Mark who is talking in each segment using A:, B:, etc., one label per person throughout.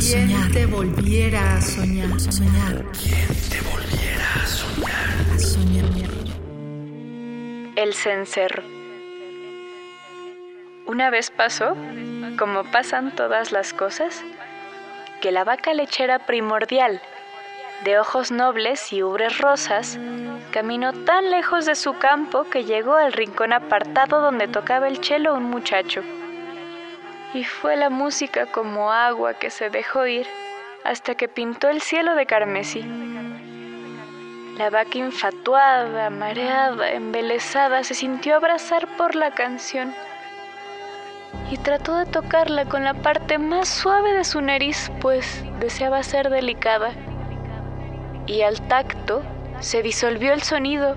A: a soñar?
B: ¿Quién te volviera a soñar?
C: ¿Quién te volviera a soñar?
A: A soñar.
D: El cencerro. Una vez pasó, como pasan todas las cosas, que la vaca lechera primordial, de ojos nobles y ubres rosas, caminó tan lejos de su campo que llegó al rincón apartado donde tocaba el chelo un muchacho. Y fue la música como agua que se dejó ir hasta que pintó el cielo de carmesí. La vaca infatuada, mareada, embelesada, se sintió abrazar por la canción y trató de tocarla con la parte más suave de su nariz, pues deseaba ser delicada. Y al tacto se disolvió el sonido,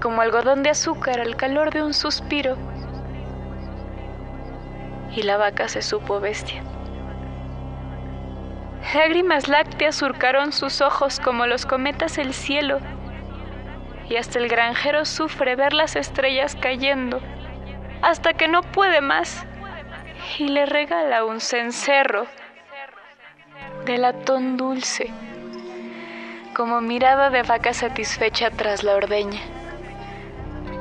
D: como algodón de azúcar al calor de un suspiro. Y la vaca se supo bestia. Lágrimas lácteas surcaron sus ojos como los cometas el cielo, y hasta el granjero sufre ver las estrellas cayendo, hasta que no puede más, y le regala un cencerro de latón dulce, como mirada de vaca satisfecha tras la ordeña.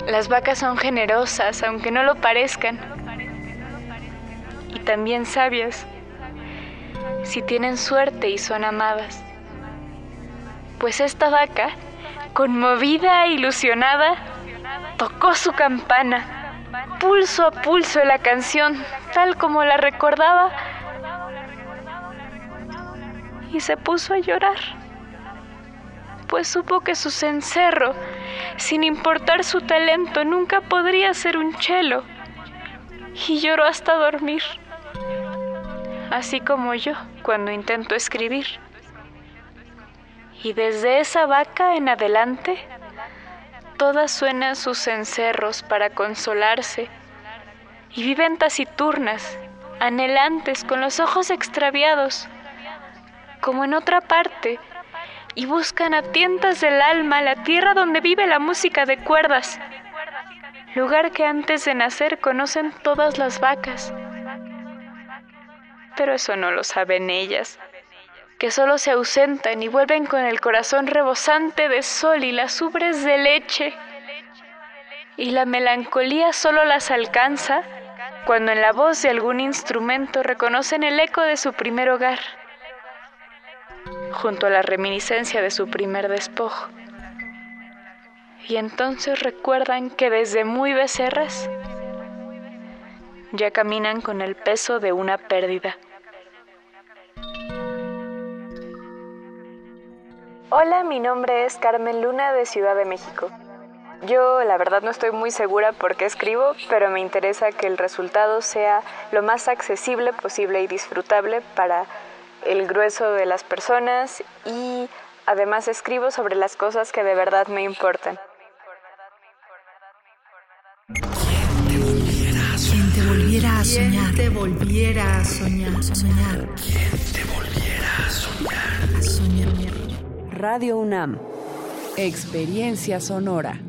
D: Las vacas son generosas, aunque no lo parezcan, también sabias. Si tienen suerte y son amadas. Pues esta vaca, conmovida e ilusionada, tocó su campana, pulso a pulso la canción, tal como la recordaba, y se puso a llorar, pues supo que su cencerro, sin importar su talento, nunca podría ser un chelo, y lloró hasta dormir así como yo cuando intento escribir. Y desde esa vaca en adelante, todas suenan sus cencerros para consolarse y viven taciturnas, anhelantes, con los ojos extraviados, como en otra parte, y buscan a tientas del alma la tierra donde vive la música de cuerdas, lugar que antes de nacer conocen todas las vacas pero eso no lo saben ellas, que solo se ausentan y vuelven con el corazón rebosante de sol y las ubres de leche. Y la melancolía solo las alcanza cuando en la voz de algún instrumento reconocen el eco de su primer hogar, junto a la reminiscencia de su primer despojo. Y entonces recuerdan que desde muy becerras ya caminan con el peso de una pérdida. Hola, mi nombre es Carmen Luna de Ciudad de México. Yo la verdad no estoy muy segura por qué escribo, pero me interesa que el resultado sea lo más accesible posible y disfrutable para el grueso de las personas y además escribo sobre las cosas que de verdad me importan.
A: Volviera a soñar?
B: ¿Quién te volviera a soñar?
A: Soñar.
C: ¿Quién te volviera a soñar?
A: A soñar.
E: Radio UNAM. Experiencia sonora.